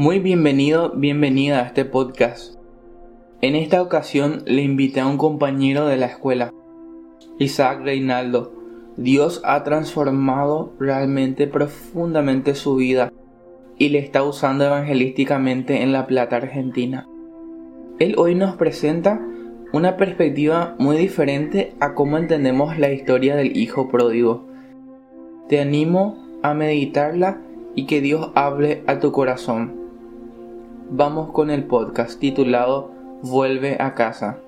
Muy bienvenido, bienvenida a este podcast. En esta ocasión le invité a un compañero de la escuela, Isaac Reinaldo. Dios ha transformado realmente profundamente su vida y le está usando evangelísticamente en La Plata, Argentina. Él hoy nos presenta una perspectiva muy diferente a cómo entendemos la historia del Hijo Pródigo. Te animo a meditarla y que Dios hable a tu corazón. Vamos con el podcast titulado Vuelve a casa.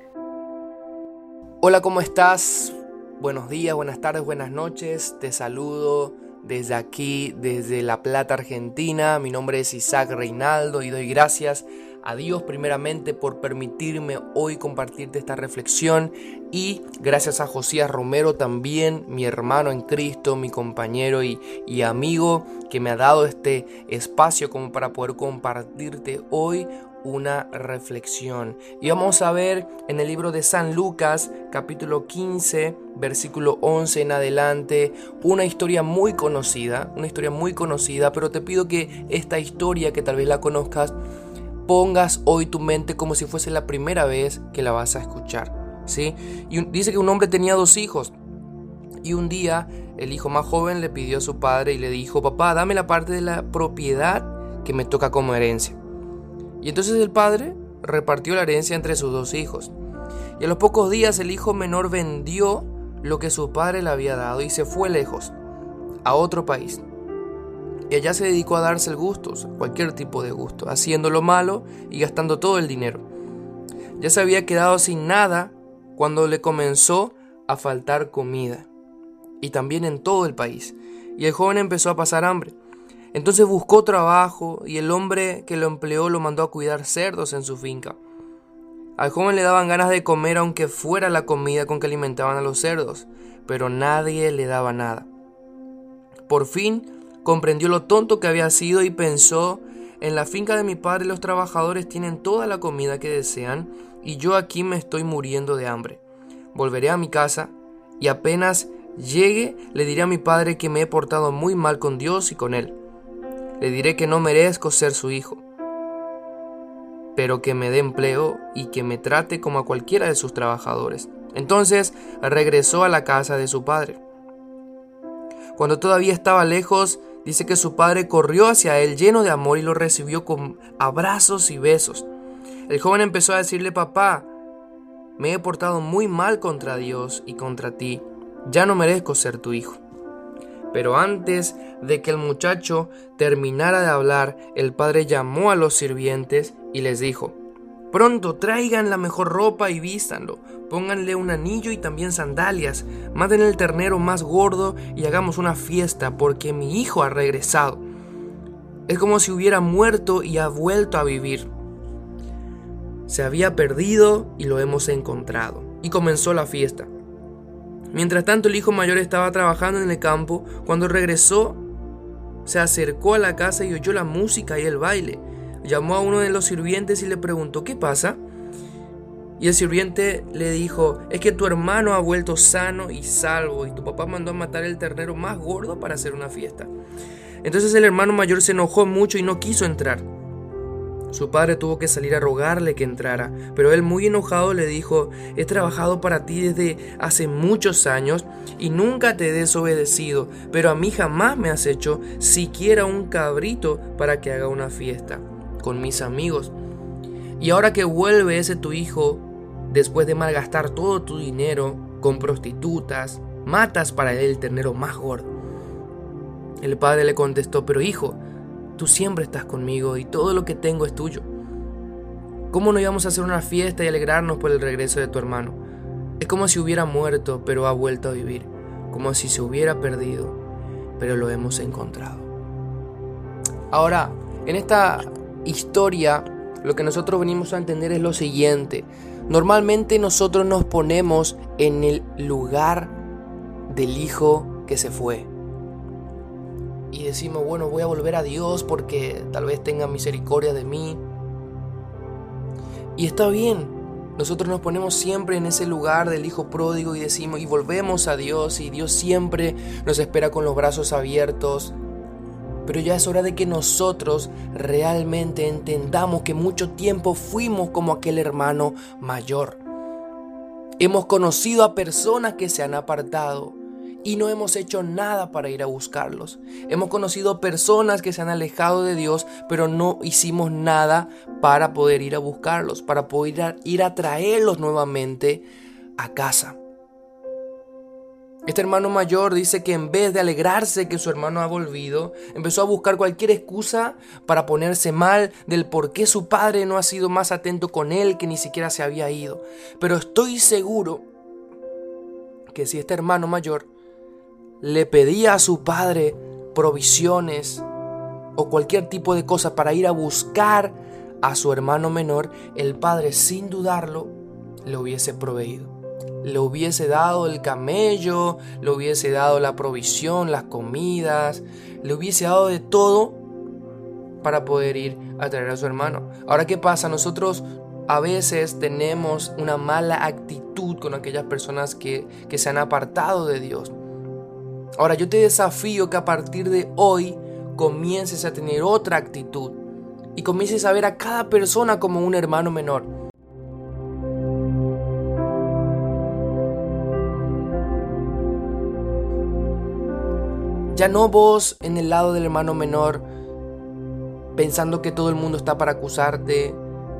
Hola, ¿cómo estás? Buenos días, buenas tardes, buenas noches. Te saludo desde aquí, desde La Plata, Argentina. Mi nombre es Isaac Reinaldo y doy gracias a Dios primeramente por permitirme hoy compartirte esta reflexión y gracias a Josías Romero también, mi hermano en Cristo, mi compañero y, y amigo que me ha dado este espacio como para poder compartirte hoy una reflexión. Y vamos a ver en el libro de San Lucas, capítulo 15, versículo 11 en adelante, una historia muy conocida, una historia muy conocida, pero te pido que esta historia, que tal vez la conozcas, pongas hoy tu mente como si fuese la primera vez que la vas a escuchar. ¿sí? Y dice que un hombre tenía dos hijos. Y un día el hijo más joven le pidió a su padre y le dijo, papá, dame la parte de la propiedad que me toca como herencia. Y entonces el padre repartió la herencia entre sus dos hijos. Y a los pocos días el hijo menor vendió lo que su padre le había dado y se fue lejos, a otro país. Y allá se dedicó a darse el gusto, cualquier tipo de gusto, haciendo lo malo y gastando todo el dinero. Ya se había quedado sin nada cuando le comenzó a faltar comida, y también en todo el país, y el joven empezó a pasar hambre. Entonces buscó trabajo y el hombre que lo empleó lo mandó a cuidar cerdos en su finca. Al joven le daban ganas de comer aunque fuera la comida con que alimentaban a los cerdos, pero nadie le daba nada. Por fin Comprendió lo tonto que había sido y pensó, en la finca de mi padre los trabajadores tienen toda la comida que desean y yo aquí me estoy muriendo de hambre. Volveré a mi casa y apenas llegue le diré a mi padre que me he portado muy mal con Dios y con él. Le diré que no merezco ser su hijo, pero que me dé empleo y que me trate como a cualquiera de sus trabajadores. Entonces regresó a la casa de su padre. Cuando todavía estaba lejos, Dice que su padre corrió hacia él lleno de amor y lo recibió con abrazos y besos. El joven empezó a decirle, papá, me he portado muy mal contra Dios y contra ti, ya no merezco ser tu hijo. Pero antes de que el muchacho terminara de hablar, el padre llamó a los sirvientes y les dijo, Pronto traigan la mejor ropa y vístanlo, pónganle un anillo y también sandalias, maten el ternero más gordo y hagamos una fiesta porque mi hijo ha regresado. Es como si hubiera muerto y ha vuelto a vivir. Se había perdido y lo hemos encontrado. Y comenzó la fiesta. Mientras tanto el hijo mayor estaba trabajando en el campo, cuando regresó, se acercó a la casa y oyó la música y el baile llamó a uno de los sirvientes y le preguntó, ¿qué pasa? Y el sirviente le dijo, es que tu hermano ha vuelto sano y salvo y tu papá mandó a matar el ternero más gordo para hacer una fiesta. Entonces el hermano mayor se enojó mucho y no quiso entrar. Su padre tuvo que salir a rogarle que entrara, pero él muy enojado le dijo, he trabajado para ti desde hace muchos años y nunca te he desobedecido, pero a mí jamás me has hecho siquiera un cabrito para que haga una fiesta con mis amigos. Y ahora que vuelve ese tu hijo, después de malgastar todo tu dinero con prostitutas, matas para él el ternero más gordo. El padre le contestó, pero hijo, tú siempre estás conmigo y todo lo que tengo es tuyo. ¿Cómo no íbamos a hacer una fiesta y alegrarnos por el regreso de tu hermano? Es como si hubiera muerto, pero ha vuelto a vivir, como si se hubiera perdido, pero lo hemos encontrado. Ahora, en esta historia, lo que nosotros venimos a entender es lo siguiente. Normalmente nosotros nos ponemos en el lugar del hijo que se fue. Y decimos, bueno, voy a volver a Dios porque tal vez tenga misericordia de mí. Y está bien. Nosotros nos ponemos siempre en ese lugar del hijo pródigo y decimos y volvemos a Dios y Dios siempre nos espera con los brazos abiertos Pero ya es hora de que nosotros realmente entendamos que mucho tiempo fuimos como aquel hermano mayor. Hemos conocido a personas que se han apartado y no hemos hecho nada para ir a buscarlos. Hemos conocido personas que se han alejado de Dios, pero no hicimos nada para poder ir a buscarlos, para poder ir a traerlos nuevamente a casa. Este hermano mayor dice que en vez de alegrarse que su hermano ha volvido, empezó a buscar cualquier excusa para ponerse mal del por qué su padre no ha sido más atento con él que ni siquiera se había ido. Pero estoy seguro que si este hermano mayor le pedía a su padre provisiones o cualquier tipo de cosa para ir a buscar a su hermano menor, el padre sin dudarlo le hubiese proveído. Le hubiese dado el camello, le hubiese dado la provisión, las comidas, le hubiese dado de todo para poder ir a traer a su hermano. Ahora, ¿qué pasa? Nosotros a veces tenemos una mala actitud con aquellas personas que, que se han apartado de Dios. Ahora yo te desafío que a partir de hoy comiences a tener otra actitud y comiences a ver a cada persona como un hermano menor. Ya no vos en el lado del hermano menor pensando que todo el mundo está para acusarte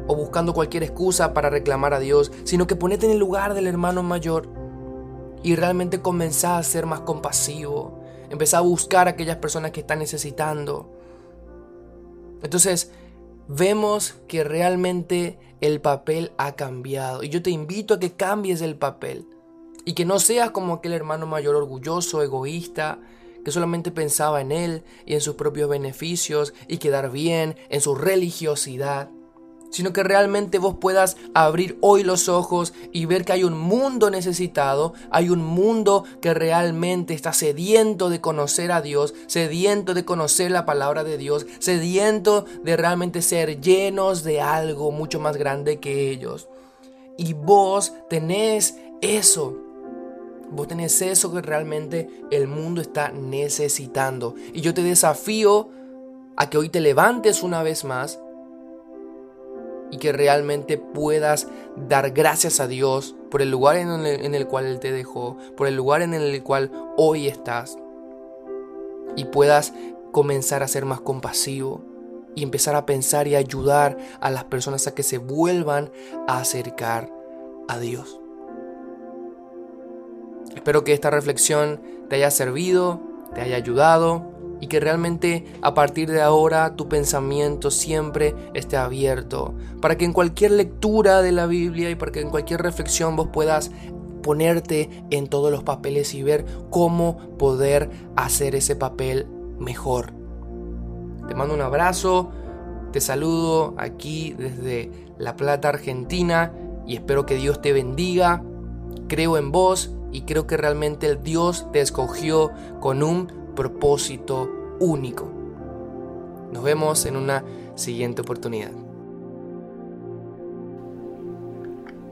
o buscando cualquier excusa para reclamar a Dios, sino que ponete en el lugar del hermano mayor y realmente comenzá a ser más compasivo. Empezá a buscar a aquellas personas que están necesitando. Entonces, vemos que realmente el papel ha cambiado. Y yo te invito a que cambies el papel. Y que no seas como aquel hermano mayor orgulloso, egoísta, que solamente pensaba en él y en sus propios beneficios y quedar bien, en su religiosidad sino que realmente vos puedas abrir hoy los ojos y ver que hay un mundo necesitado, hay un mundo que realmente está sediento de conocer a Dios, sediento de conocer la palabra de Dios, sediento de realmente ser llenos de algo mucho más grande que ellos. Y vos tenés eso. Vos tenés eso que realmente el mundo está necesitando. Y yo te desafío a que hoy te levantes una vez más y que realmente puedas dar gracias a Dios por el lugar en el, cual Él te dejó, por el lugar en el cual hoy estás y puedas comenzar a ser más compasivo y empezar a pensar y ayudar a las personas a que se vuelvan a acercar a Dios. Espero que esta reflexión te haya servido, te haya ayudado y que realmente a partir de ahora tu pensamiento siempre esté abierto, para que en cualquier lectura de la Biblia y para que en cualquier reflexión vos puedas ponerte en todos los papeles y ver cómo poder hacer ese papel mejor. Te mando un abrazo, te saludo aquí desde La Plata, Argentina y espero que Dios te bendiga. Creo en vos y creo que realmente el Dios te escogió con un propósito único. Nos vemos en una siguiente oportunidad.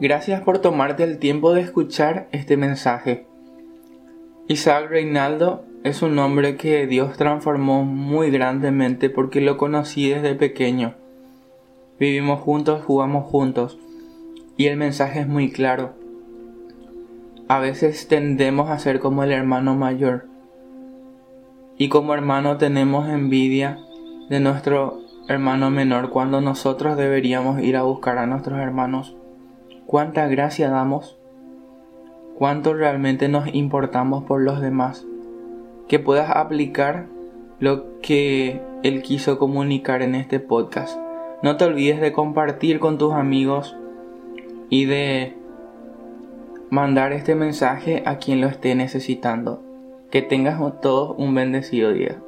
Gracias por tomarte el tiempo de escuchar este mensaje. Isaac Reinaldo es un hombre que Dios transformó muy grandemente porque lo conocí desde pequeño. Vivimos juntos, jugamos juntos y el mensaje es muy claro. A veces tendemos a ser como el hermano mayor y como hermano tenemos envidia de nuestro hermano menor cuando nosotros deberíamos ir a buscar a nuestros hermanos. ¿Cuánta gracia damos? ¿Cuánto realmente nos importamos por los demás? Que puedas aplicar lo que Él quiso comunicar en este podcast. No te olvides de compartir con tus amigos y de mandar este mensaje a quien lo esté necesitando. Que tengas todos un bendecido día.